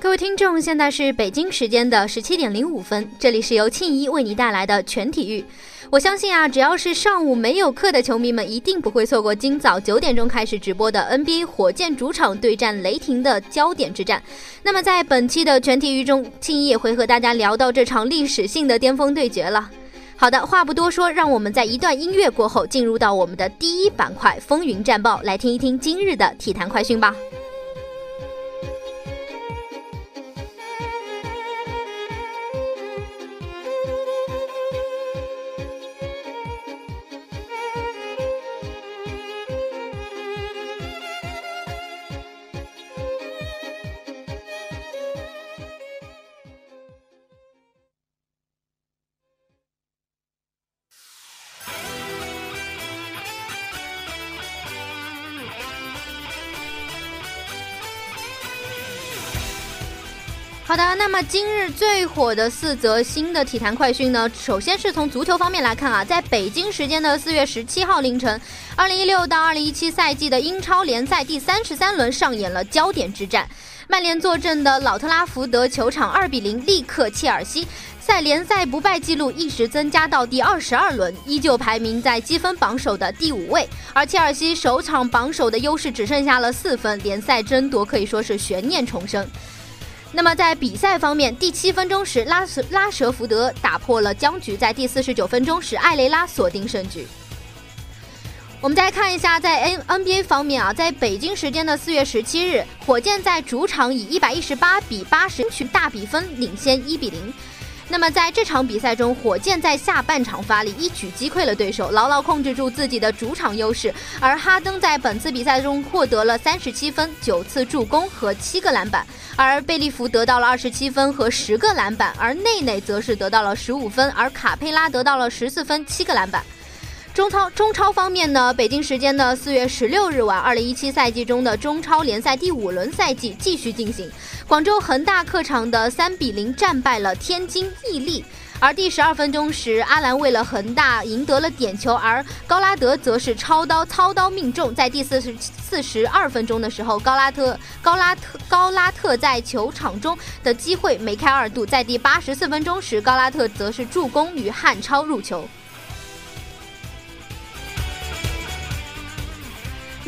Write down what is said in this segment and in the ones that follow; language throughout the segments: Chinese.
各位听众，现在是北京时间的十七点零五分，这里是由庆一为你带来的全体育。我相信啊，只要是上午没有课的球迷们，一定不会错过今早九点钟开始直播的 NBA 火箭主场对战雷霆的焦点之战。那么在本期的全体育中，庆一也会和大家聊到这场历史性的巅峰对决了。好的，话不多说，让我们在一段音乐过后，进入到我们的第一板块——风云战报，来听一听今日的体坛快讯吧。那么今日最火的四则新的体坛快讯呢？首先是从足球方面来看啊，在北京时间的四月十七号凌晨，二零一六到二零一七赛季的英超联赛第三十三轮上演了焦点之战，曼联坐镇的老特拉福德球场二比零力克切尔西，在联赛不败记录一时增加到第二十二轮，依旧排名在积分榜首的第五位，而切尔西首场榜首的优势只剩下了四分，联赛争夺可以说是悬念重生。那么在比赛方面，第七分钟时，拉什拉舍福德打破了僵局，在第四十九分钟时，艾雷拉锁定胜局。我们再看一下，在 N NBA 方面啊，在北京时间的四月十七日，火箭在主场以一百一十八比八十取大比分领先一比零。那么在这场比赛中，火箭在下半场发力，一举击溃了对手，牢牢控制住自己的主场优势。而哈登在本次比赛中获得了三十七分、九次助攻和七个篮板，而贝利弗得到了二十七分和十个篮板，而内内则是得到了十五分，而卡佩拉得到了十四分、七个篮板。中超中超方面呢，北京时间的四月十六日晚，二零一七赛季中的中超联赛第五轮赛季继续进行。广州恒大客场的三比零战败了天津毅力，而第十二分钟时，阿兰为了恒大赢得了点球，而高拉德则是操刀操刀命中。在第四十四十二分钟的时候，高拉特高拉特高拉特在球场中的机会梅开二度。在第八十四分钟时，高拉特则是助攻与汉超入球。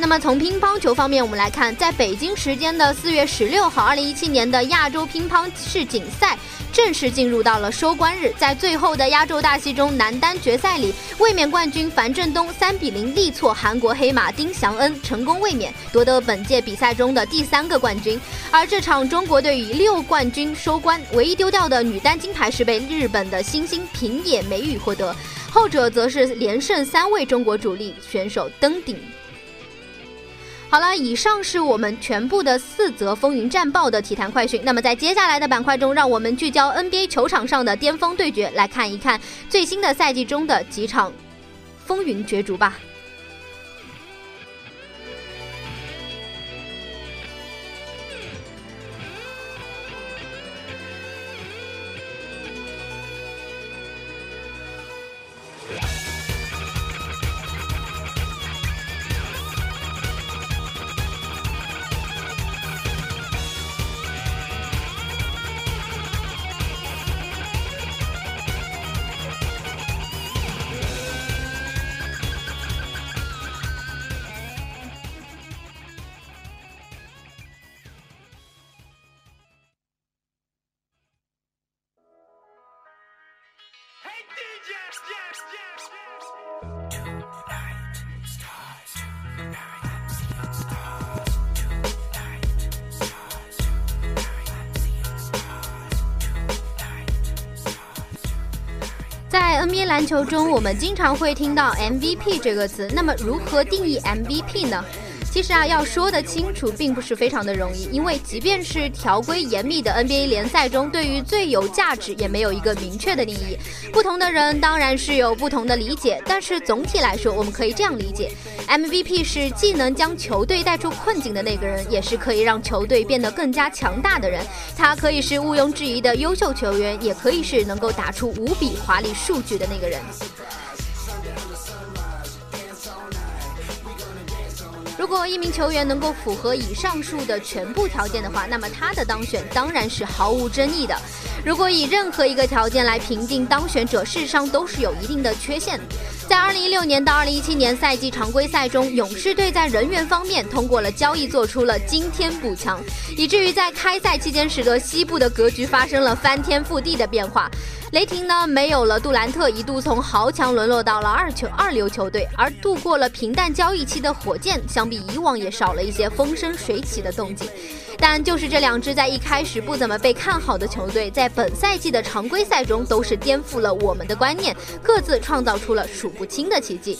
那么从乒乓球方面，我们来看，在北京时间的四月十六号，二零一七年的亚洲乒乓世锦赛正式进入到了收官日。在最后的压轴大戏中，男单决赛里，卫冕冠军樊振东三比零力挫韩国黑马丁祥恩，成功卫冕，夺得本届比赛中的第三个冠军。而这场中国队以六冠军收官，唯一丢掉的女单金牌是被日本的新星平野美宇获得，后者则是连胜三位中国主力选手登顶。好了，以上是我们全部的四则风云战报的体坛快讯。那么在接下来的板块中，让我们聚焦 NBA 球场上的巅峰对决，来看一看最新的赛季中的几场风云角逐吧。球中，我们经常会听到 MVP 这个词。那么，如何定义 MVP 呢？其实啊，要说得清楚，并不是非常的容易，因为即便是条规严密的 NBA 联赛中，对于最有价值也没有一个明确的定义。不同的人当然是有不同的理解，但是总体来说，我们可以这样理解：MVP 是既能将球队带出困境的那个人，也是可以让球队变得更加强大的人。他可以是毋庸置疑的优秀球员，也可以是能够打出无比华丽数据的那个人。如果一名球员能够符合以上述的全部条件的话，那么他的当选当然是毫无争议的。如果以任何一个条件来评定当选者，事实上都是有一定的缺陷。在2016年到2017年赛季常规赛中，勇士队在人员方面通过了交易，做出了惊天补强，以至于在开赛期间使得西部的格局发生了翻天覆地的变化。雷霆呢，没有了杜兰特，一度从豪强沦落到了二球二流球队；而度过了平淡交易期的火箭，相比以往也少了一些风生水起的动静。但就是这两支在一开始不怎么被看好的球队，在本赛季的常规赛中都是颠覆了我们的观念，各自创造出了数不清的奇迹。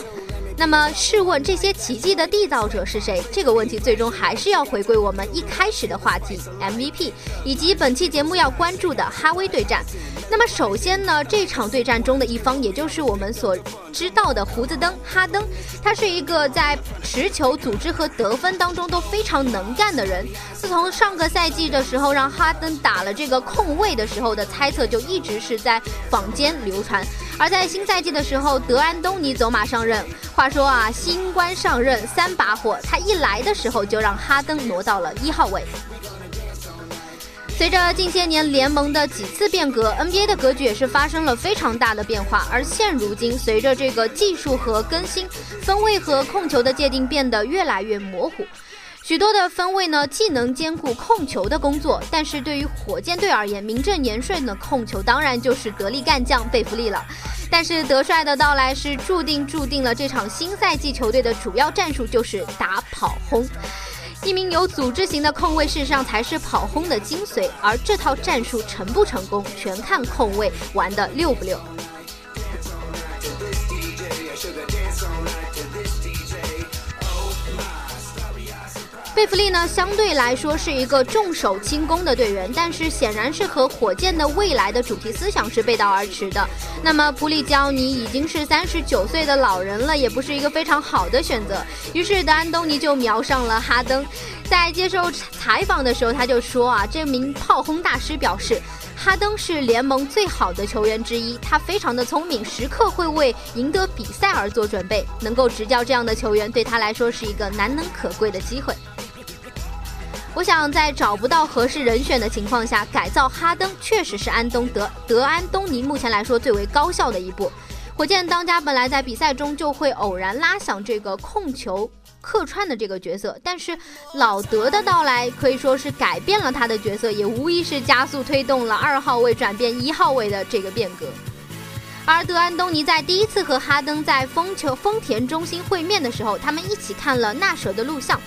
那么，试问这些奇迹的缔造者是谁？这个问题最终还是要回归我们一开始的话题 MVP，以及本期节目要关注的哈威对战。那么，首先呢，这场对战中的一方，也就是我们所知道的胡子登哈登，他是一个在持球、组织和得分当中都非常能干的人。自从上个赛季的时候让哈登打了这个控卫的时候的猜测，就一直是在坊间流传。而在新赛季的时候，德安东尼走马上任。话说啊，新官上任三把火，他一来的时候就让哈登挪到了一号位。随着近些年联盟的几次变革，NBA 的格局也是发生了非常大的变化。而现如今，随着这个技术和更新，分位和控球的界定变得越来越模糊。许多的分位呢，既能兼顾控球的工作，但是对于火箭队而言，名正言顺的控球当然就是得力干将贝弗利了。但是德帅的到来是注定注定了这场新赛季球队的主要战术就是打跑轰。一名有组织型的控卫，事实上才是跑轰的精髓。而这套战术成不成功，全看控卫玩的溜不溜。贝弗利呢，相对来说是一个重手轻攻的队员，但是显然是和火箭的未来的主题思想是背道而驰的。那么普里焦尼已经是三十九岁的老人了，也不是一个非常好的选择。于是德安东尼就瞄上了哈登，在接受采访的时候，他就说啊，这名炮轰大师表示，哈登是联盟最好的球员之一，他非常的聪明，时刻会为赢得比赛而做准备。能够执教这样的球员，对他来说是一个难能可贵的机会。我想在找不到合适人选的情况下，改造哈登确实是安东德德安东尼目前来说最为高效的一步。火箭当家本来在比赛中就会偶然拉响这个控球客串的这个角色，但是老德的到来可以说是改变了他的角色，也无疑是加速推动了二号位转变一号位的这个变革。而德安东尼在第一次和哈登在丰球丰田中心会面的时候，他们一起看了纳什的录像。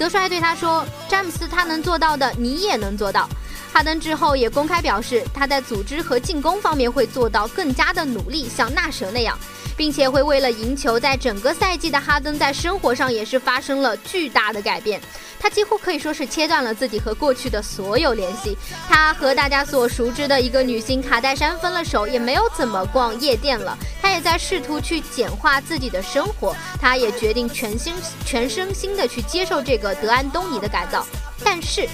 德帅对他说：“詹姆斯，他能做到的，你也能做到。”哈登之后也公开表示，他在组织和进攻方面会做到更加的努力，像纳什那样，并且会为了赢球，在整个赛季的哈登在生活上也是发生了巨大的改变。他几乎可以说是切断了自己和过去的所有联系。他和大家所熟知的一个女星卡戴珊分了手，也没有怎么逛夜店了。他也在试图去简化自己的生活。他也决定全心全身心的去接受这个德安东尼的改造。但是。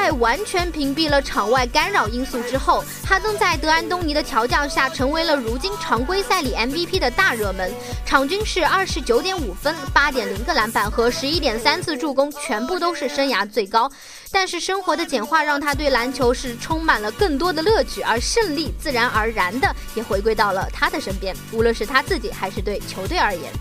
在完全屏蔽了场外干扰因素之后，哈登在德安东尼的调教下，成为了如今常规赛里 MVP 的大热门。场均是二十九点五分、八点零个篮板和十一点三次助攻，全部都是生涯最高。但是生活的简化让他对篮球是充满了更多的乐趣，而胜利自然而然的也回归到了他的身边，无论是他自己还是对球队而言。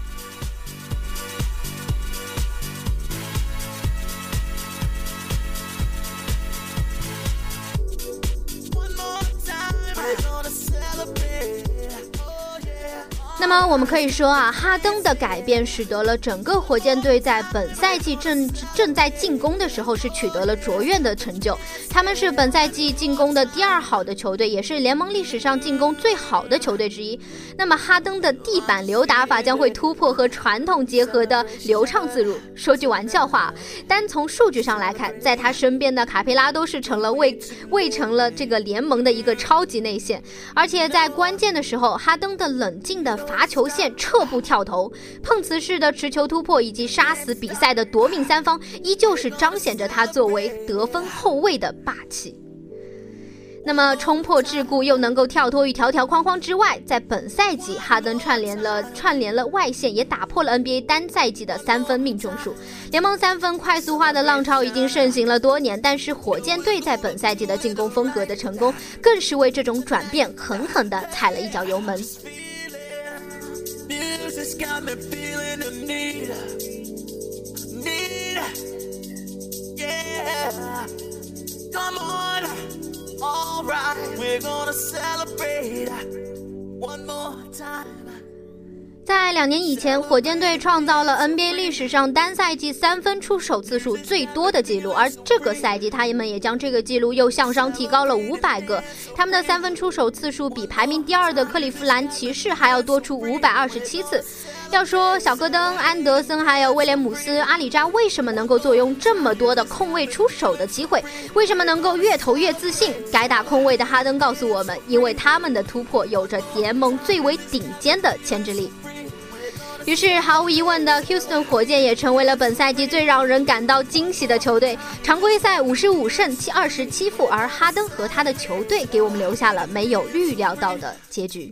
那么我们可以说啊，哈登的改变使得了整个火箭队在本赛季正正在进攻的时候是取得了卓越的成就。他们是本赛季进攻的第二好的球队，也是联盟历史上进攻最好的球队之一。那么哈登的地板流打法将会突破和传统结合的流畅自如。说句玩笑话，单从数据上来看，在他身边的卡佩拉都是成了为为成了这个联盟的一个超级内线，而且在关键的时候，哈登的冷静的。罚球线撤步跳投、碰瓷式的持球突破以及杀死比赛的夺命三方，依旧是彰显着他作为得分后卫的霸气。那么冲破桎梏，又能够跳脱于条条框框之外，在本赛季，哈登串联了串联了外线，也打破了 NBA 单赛季的三分命中数。联盟三分快速化的浪潮已经盛行了多年，但是火箭队在本赛季的进攻风格的成功，更是为这种转变狠狠地踩了一脚油门。This got me feeling the need, need, yeah. Come on, alright, we're gonna celebrate one more time. 在两年以前，火箭队创造了 NBA 历史上单赛季三分出手次数最多的记录，而这个赛季他们也将这个记录又向上提高了五百个。他们的三分出手次数比排名第二的克利夫兰骑士还要多出五百二十七次。要说小戈登、安德森还有威廉姆斯、阿里扎为什么能够坐拥这么多的空位出手的机会，为什么能够越投越自信？该打空位的哈登告诉我们，因为他们的突破有着联盟最为顶尖的牵制力。于是，毫无疑问的，Houston 火箭也成为了本赛季最让人感到惊喜的球队。常规赛五十五胜七二十七负，而哈登和他的球队给我们留下了没有预料到的结局。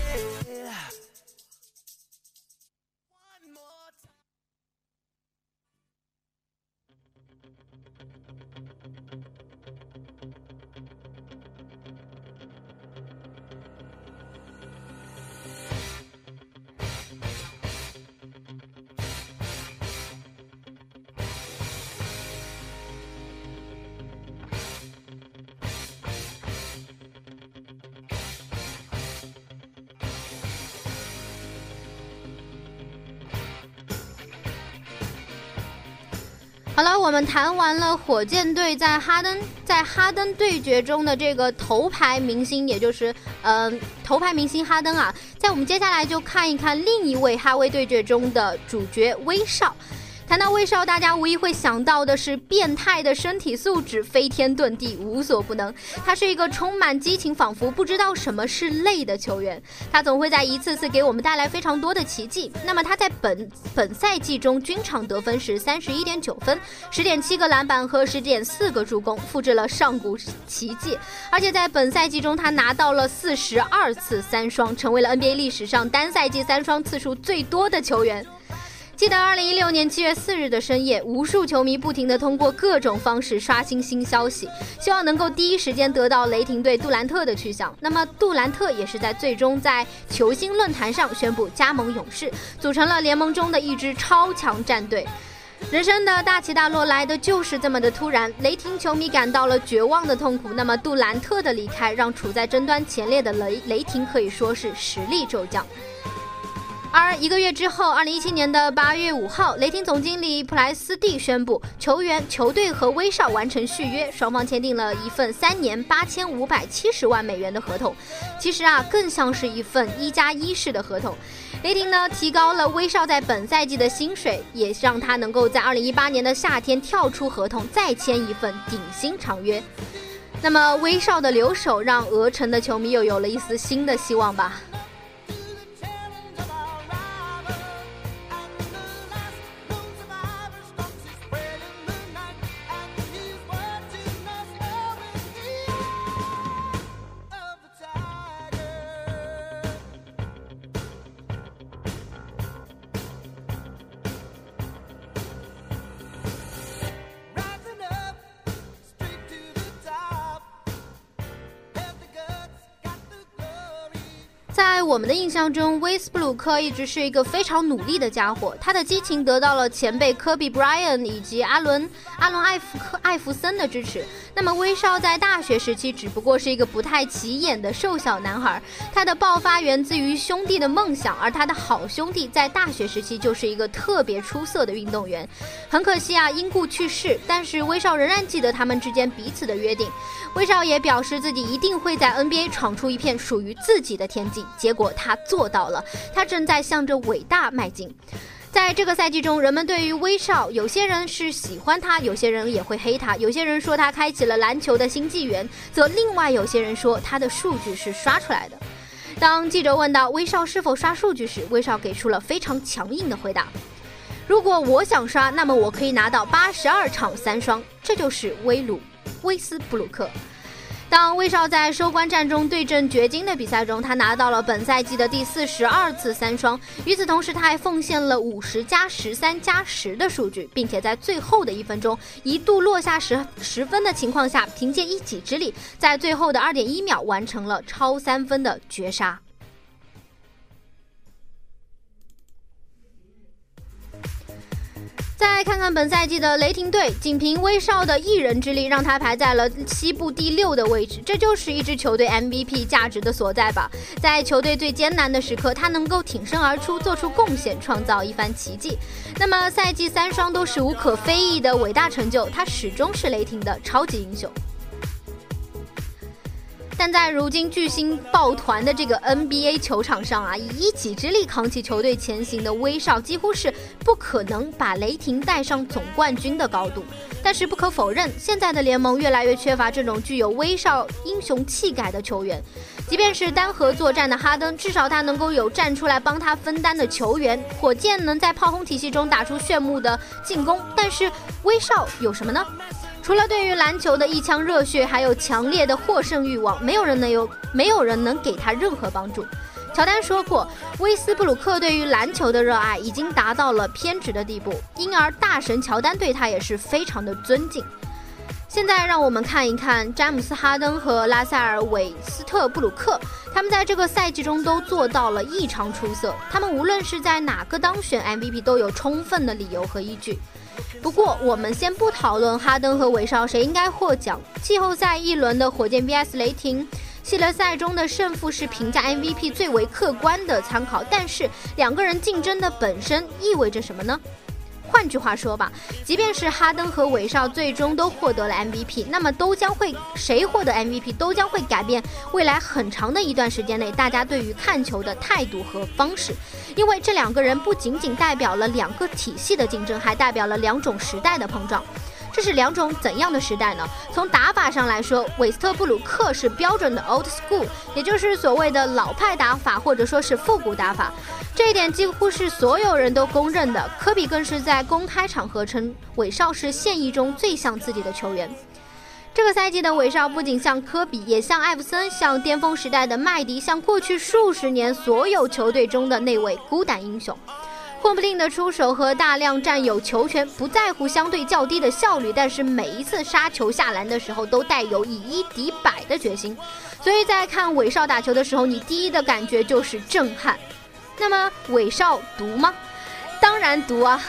我们谈完了火箭队在哈登在哈登对决中的这个头牌明星，也就是嗯头牌明星哈登啊，在我们接下来就看一看另一位哈威对决中的主角威少。谈到威少，大家无疑会想到的是变态的身体素质，飞天遁地，无所不能。他是一个充满激情，仿佛不知道什么是累的球员。他总会在一次次给我们带来非常多的奇迹。那么他在本本赛季中均场得分是三十一点九分，十点七个篮板和十点四个助攻，复制了上古奇迹。而且在本赛季中，他拿到了四十二次三双，成为了 NBA 历史上单赛季三双次数最多的球员。记得二零一六年七月四日的深夜，无数球迷不停地通过各种方式刷新新消息，希望能够第一时间得到雷霆队杜兰特的去向。那么杜兰特也是在最终在球星论坛上宣布加盟勇士，组成了联盟中的一支超强战队。人生的大起大落来的就是这么的突然，雷霆球迷感到了绝望的痛苦。那么杜兰特的离开，让处在争端前列的雷雷霆可以说是实力骤降。而一个月之后，二零一七年的八月五号，雷霆总经理普莱斯蒂宣布，球员、球队和威少完成续约，双方签订了一份三年八千五百七十万美元的合同。其实啊，更像是一份一加一式的合同。雷霆呢，提高了威少在本赛季的薪水，也让他能够在二零一八年的夏天跳出合同，再签一份顶薪长约。那么威少的留守，让俄城的球迷又有了一丝新的希望吧。在我们的印象中，威斯布鲁克一直是一个非常努力的家伙。他的激情得到了前辈科比·布莱恩以及阿伦·阿伦·艾弗克艾弗森的支持。那么威少在大学时期只不过是一个不太起眼的瘦小男孩，他的爆发源自于兄弟的梦想，而他的好兄弟在大学时期就是一个特别出色的运动员。很可惜啊，因故去世。但是威少仍然记得他们之间彼此的约定。威少也表示自己一定会在 NBA 闯出一片属于自己的天地。结果他做到了，他正在向着伟大迈进。在这个赛季中，人们对于威少，有些人是喜欢他，有些人也会黑他。有些人说他开启了篮球的新纪元，则另外有些人说他的数据是刷出来的。当记者问到威少是否刷数据时，威少给出了非常强硬的回答：“如果我想刷，那么我可以拿到八十二场三双。”这就是威鲁威斯布鲁克。当威少在收官战中对阵掘金的比赛中，他拿到了本赛季的第四十二次三双。与此同时，他还奉献了五十加十三加十的数据，并且在最后的一分钟一度落下十十分的情况下，凭借一己之力，在最后的二点一秒完成了超三分的绝杀。再看看本赛季的雷霆队，仅凭威少的一人之力，让他排在了西部第六的位置。这就是一支球队 MVP 价值的所在吧。在球队最艰难的时刻，他能够挺身而出，做出贡献，创造一番奇迹。那么赛季三双都是无可非议的伟大成就，他始终是雷霆的超级英雄。但在如今巨星抱团的这个 NBA 球场上啊，以一己之力扛起球队前行的威少，几乎是不可能把雷霆带上总冠军的高度。但是不可否认，现在的联盟越来越缺乏这种具有威少英雄气概的球员。即便是单核作战的哈登，至少他能够有站出来帮他分担的球员。火箭能在炮轰体系中打出炫目的进攻，但是威少有什么呢？除了对于篮球的一腔热血，还有强烈的获胜欲望，没有人能有，没有人能给他任何帮助。乔丹说过，威斯布鲁克对于篮球的热爱已经达到了偏执的地步，因而大神乔丹对他也是非常的尊敬。现在让我们看一看詹姆斯·哈登和拉塞尔·韦斯特布鲁克，他们在这个赛季中都做到了异常出色。他们无论是在哪个当选 MVP，都有充分的理由和依据。不过，我们先不讨论哈登和韦少谁应该获奖。季后赛一轮的火箭 VS 雷霆系列赛中的胜负是评价 MVP 最为客观的参考，但是两个人竞争的本身意味着什么呢？换句话说吧，即便是哈登和韦少最终都获得了 MVP，那么都将会谁获得 MVP 都将会改变未来很长的一段时间内大家对于看球的态度和方式，因为这两个人不仅仅代表了两个体系的竞争，还代表了两种时代的碰撞。这是两种怎样的时代呢？从打法上来说，韦斯特布鲁克是标准的 old school，也就是所谓的老派打法，或者说是复古打法。这一点几乎是所有人都公认的。科比更是在公开场合称韦少是现役中最像自己的球员。这个赛季的韦少不仅像科比，也像艾弗森，像巅峰时代的麦迪，像过去数十年所有球队中的那位孤胆英雄。混不吝的出手和大量占有球权，不在乎相对较低的效率，但是每一次杀球下篮的时候都带有以一敌百的决心。所以在看韦少打球的时候，你第一的感觉就是震撼。那么韦少毒吗？当然毒啊！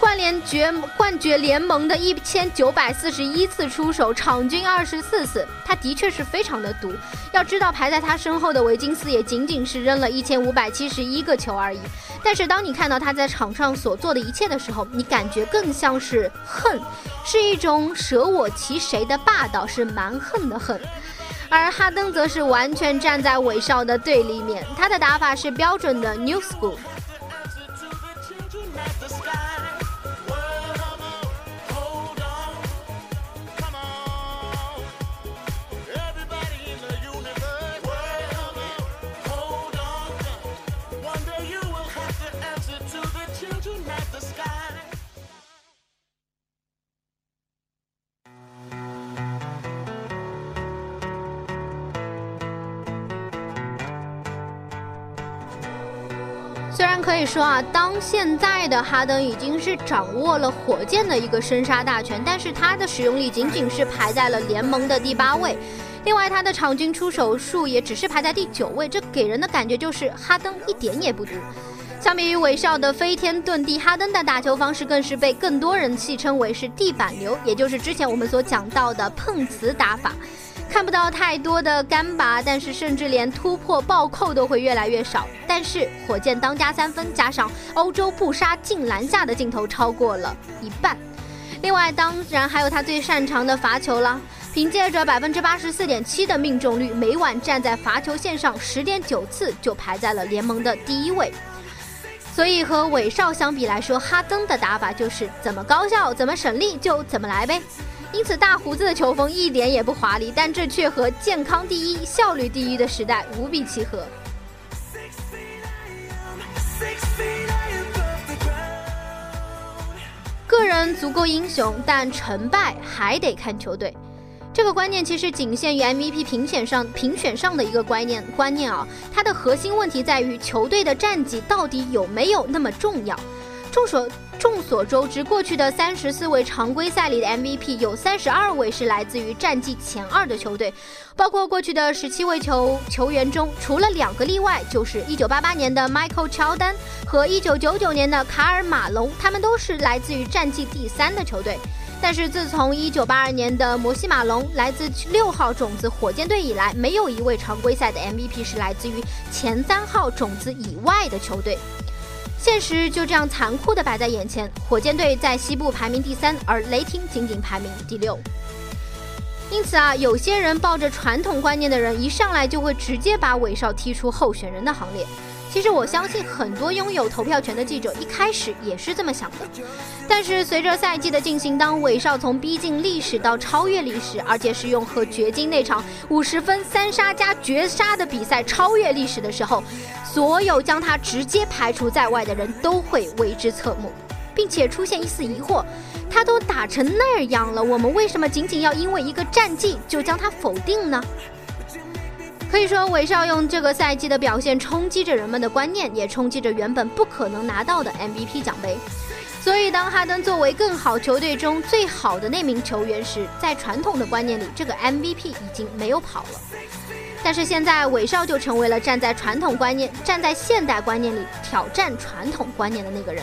冠联决冠绝联盟的一千九百四十一次出手，场均二十四次，他的确是非常的毒。要知道排在他身后的维金斯也仅仅是扔了一千五百七十一个球而已。但是当你看到他在场上所做的一切的时候，你感觉更像是恨，是一种舍我其谁的霸道，是蛮横的恨。而哈登则是完全站在韦少的对立面，他的打法是标准的 New School。虽然可以说啊，当现在的哈登已经是掌握了火箭的一个生杀大权，但是他的使用力仅仅是排在了联盟的第八位。另外，他的场均出手数也只是排在第九位，这给人的感觉就是哈登一点也不毒。相比于韦少的飞天遁地，哈登的打球方式更是被更多人戏称为是地板流，也就是之前我们所讲到的碰瓷打法。看不到太多的干拔，但是甚至连突破暴扣都会越来越少。但是火箭当家三分加上欧洲不杀进篮下的镜头超过了一半。另外，当然还有他最擅长的罚球了，凭借着百分之八十四点七的命中率，每晚站在罚球线上十点九次就排在了联盟的第一位。所以和韦少相比来说，哈登的打法就是怎么高效、怎么省力就怎么来呗。因此，大胡子的球风一点也不华丽，但这却和健康第一、效率第一的时代无比契合。个人足够英雄，但成败还得看球队。这个观念其实仅限于 MVP 评选上评选上的一个观念观念啊，它的核心问题在于球队的战绩到底有没有那么重要。众所众所周知，过去的三十四位常规赛里的 MVP 有三十二位是来自于战绩前二的球队，包括过去的十七位球球员中，除了两个例外，就是一九八八年的 Michael 乔丹和一九九九年的卡尔马龙，他们都是来自于战绩第三的球队。但是自从一九八二年的摩西马龙来自六号种子火箭队以来，没有一位常规赛的 MVP 是来自于前三号种子以外的球队。现实就这样残酷的摆在眼前，火箭队在西部排名第三，而雷霆仅仅排名第六。因此啊，有些人抱着传统观念的人，一上来就会直接把韦少踢出候选人的行列。其实我相信很多拥有投票权的记者一开始也是这么想的，但是随着赛季的进行，当韦少从逼近历史到超越历史，而且是用和掘金那场五十分三杀加绝杀的比赛超越历史的时候，所有将他直接排除在外的人都会为之侧目，并且出现一丝疑惑：他都打成那样了，我们为什么仅仅要因为一个战绩就将他否定呢？可以说，韦少用这个赛季的表现冲击着人们的观念，也冲击着原本不可能拿到的 MVP 奖杯。所以，当哈登作为更好球队中最好的那名球员时，在传统的观念里，这个 MVP 已经没有跑了。但是现在，韦少就成为了站在传统观念、站在现代观念里挑战传统观念的那个人。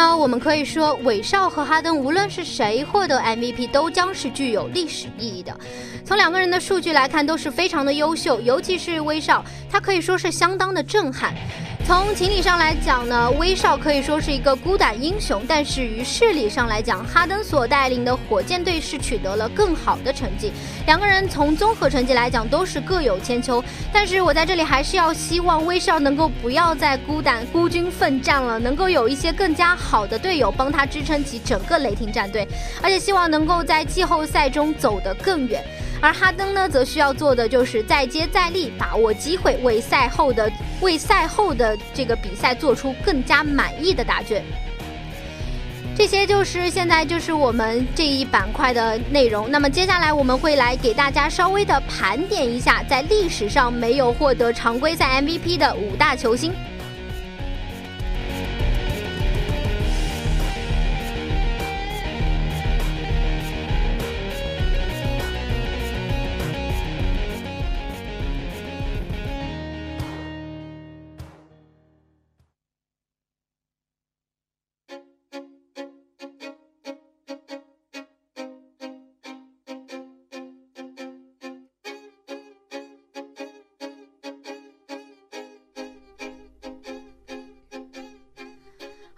那，我们可以说，韦少和哈登无论是谁获得 MVP，都将是具有历史意义的。从两个人的数据来看，都是非常的优秀，尤其是威少，他可以说是相当的震撼。从情理上来讲呢，威少可以说是一个孤胆英雄，但是于势力上来讲，哈登所带领的火箭队是取得了更好的成绩。两个人从综合成绩来讲都是各有千秋，但是我在这里还是要希望威少能够不要再孤胆孤军奋战了，能够有一些更加好的队友帮他支撑起整个雷霆战队，而且希望能够在季后赛中走得更远。而哈登呢，则需要做的就是再接再厉，把握机会，为赛后的为赛后的这个比赛做出更加满意的答卷。这些就是现在就是我们这一板块的内容。那么接下来我们会来给大家稍微的盘点一下，在历史上没有获得常规赛 MVP 的五大球星。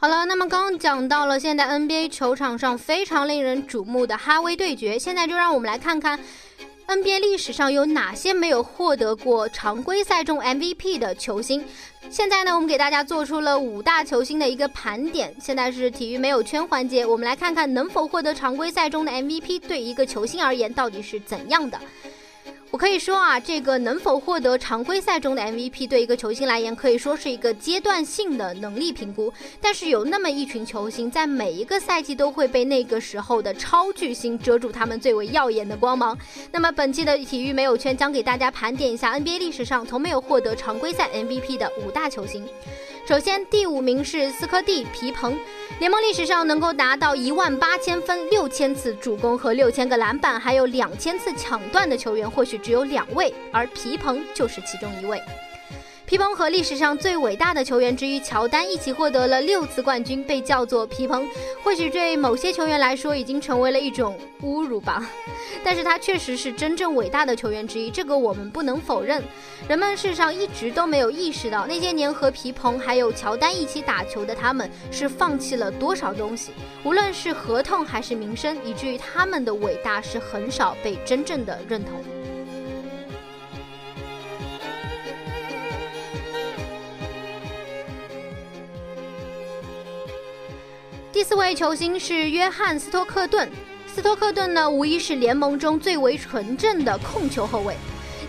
好了，那么刚刚讲到了现在 NBA 球场上非常令人瞩目的哈威对决，现在就让我们来看看 NBA 历史上有哪些没有获得过常规赛中 MVP 的球星。现在呢，我们给大家做出了五大球星的一个盘点。现在是体育没有圈环节，我们来看看能否获得常规赛中的 MVP 对一个球星而言到底是怎样的。可以说啊，这个能否获得常规赛中的 MVP，对一个球星来言，可以说是一个阶段性的能力评估。但是有那么一群球星，在每一个赛季都会被那个时候的超巨星遮住他们最为耀眼的光芒。那么本期的体育没有圈将给大家盘点一下 NBA 历史上从没有获得常规赛 MVP 的五大球星。首先，第五名是斯科蒂·皮蓬，联盟历史上能够达到一万八千分、六千次助攻和六千个篮板，还有两千次抢断的球员，或许只有两位，而皮蓬就是其中一位。皮蓬和历史上最伟大的球员之一乔丹一起获得了六次冠军，被叫做皮蓬，或许对某些球员来说已经成为了一种侮辱吧。但是他确实是真正伟大的球员之一，这个我们不能否认。人们事实上一直都没有意识到，那些年和皮蓬还有乔丹一起打球的他们，是放弃了多少东西，无论是合同还是名声，以至于他们的伟大是很少被真正的认同。第四位球星是约翰斯托克顿。斯托克顿呢，无疑是联盟中最为纯正的控球后卫。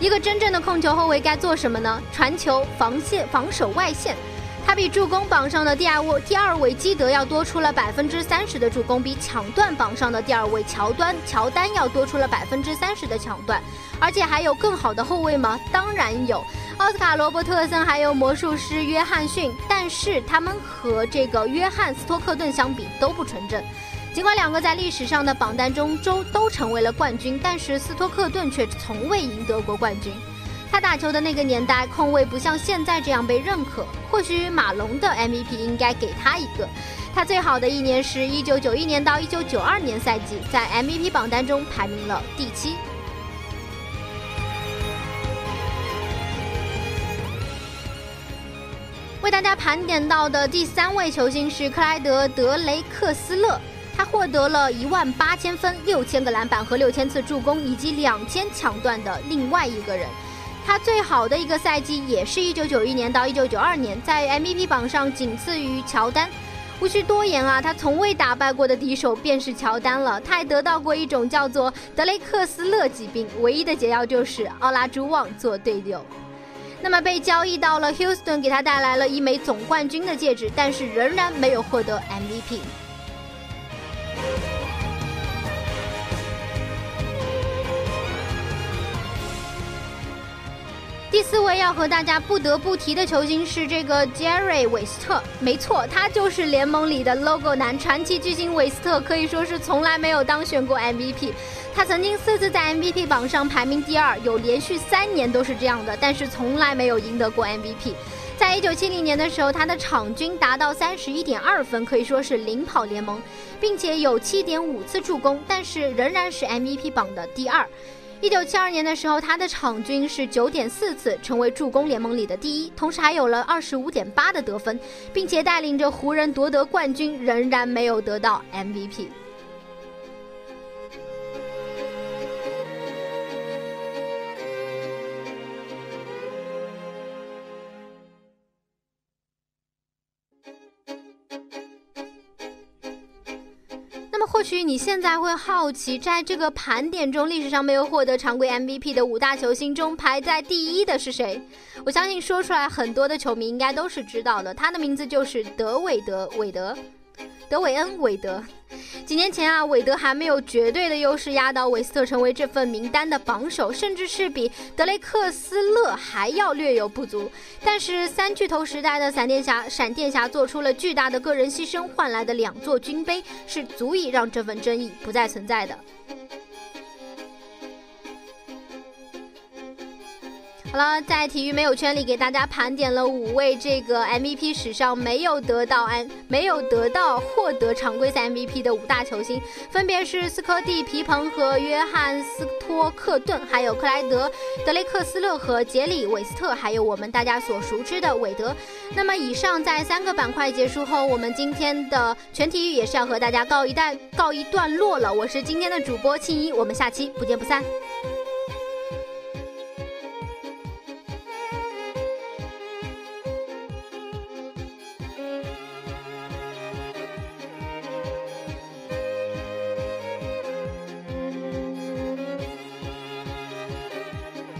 一个真正的控球后卫该做什么呢？传球、防线、防守外线。他比助攻榜上的第二位第二位基德要多出了百分之三十的助攻，比抢断榜上的第二位乔丹乔丹要多出了百分之三十的抢断。而且还有更好的后卫吗？当然有。奥斯卡·罗伯特森，还有魔术师约翰逊，但是他们和这个约翰斯托克顿相比都不纯正。尽管两个在历史上的榜单中都都成为了冠军，但是斯托克顿却从未赢得过冠军。他打球的那个年代，控卫不像现在这样被认可。或许马龙的 MVP 应该给他一个。他最好的一年是一九九一年到一九九二年赛季，在 MVP 榜单中排名了第七。为大家盘点到的第三位球星是克莱德·德雷克斯勒，他获得了一万八千分、六千个篮板和六千次助攻，以及两千抢断的另外一个人。他最好的一个赛季也是一九九一年到一九九二年，在 MVP 榜上仅次于乔丹。无需多言啊，他从未打败过的敌手便是乔丹了。他还得到过一种叫做德雷克斯勒疾病，唯一的解药就是奥拉朱旺做队友。那么被交易到了 Houston，给他带来了一枚总冠军的戒指，但是仍然没有获得 MVP。第四位要和大家不得不提的球星是这个 Jerry 韦斯特，没错，他就是联盟里的 Logo 男，传奇巨星韦斯特可以说是从来没有当选过 MVP。他曾经四次在 MVP 榜上排名第二，有连续三年都是这样的，但是从来没有赢得过 MVP。在一九七零年的时候，他的场均达到三十一点二分，可以说是领跑联盟，并且有七点五次助攻，但是仍然是 MVP 榜的第二。一九七二年的时候，他的场均是九点四次，成为助攻联盟里的第一，同时还有了二十五点八的得分，并且带领着湖人夺得冠军，仍然没有得到 MVP。你现在会好奇，在这个盘点中，历史上没有获得常规 MVP 的五大球星中，排在第一的是谁？我相信说出来，很多的球迷应该都是知道的，他的名字就是德韦德·韦德。德韦恩·韦德，几年前啊，韦德还没有绝对的优势压倒韦斯特成为这份名单的榜首，甚至是比德雷克斯勒还要略有不足。但是三巨头时代的闪电侠，闪电侠做出了巨大的个人牺牲，换来的两座军杯是足以让这份争议不再存在的。好了，在体育没有圈里给大家盘点了五位这个 MVP 史上没有得到安没有得到获得常规赛 MVP 的五大球星，分别是斯科蒂皮蓬和约翰斯托克顿，还有克莱德德雷克斯勒和杰里韦斯特，还有我们大家所熟知的韦德。那么以上在三个板块结束后，我们今天的全体育也是要和大家告一段告一段落了。我是今天的主播庆一，我们下期不见不散。